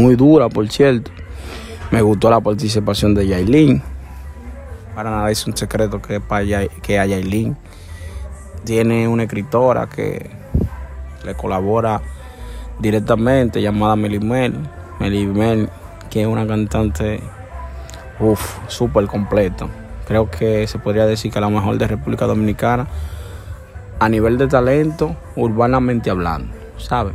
muy dura, por cierto. Me gustó la participación de Yailin. Para nada es un secreto que, para que a Yailin tiene una escritora que le colabora directamente llamada Melimel. Melimel, que es una cantante, uff, súper completa. Creo que se podría decir que es la mejor de República Dominicana a nivel de talento, urbanamente hablando, ¿sabes?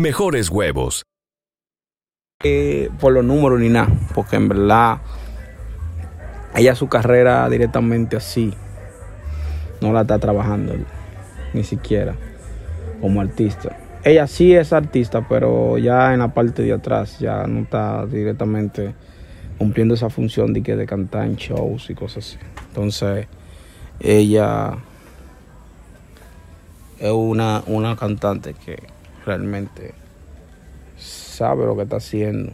mejores huevos. Eh, por los números ni nada, porque en verdad ella su carrera directamente así no la está trabajando ni siquiera como artista. Ella sí es artista, pero ya en la parte de atrás ya no está directamente cumpliendo esa función de que de cantar en shows y cosas así. Entonces, ella es una, una cantante que realmente sabe lo que está haciendo.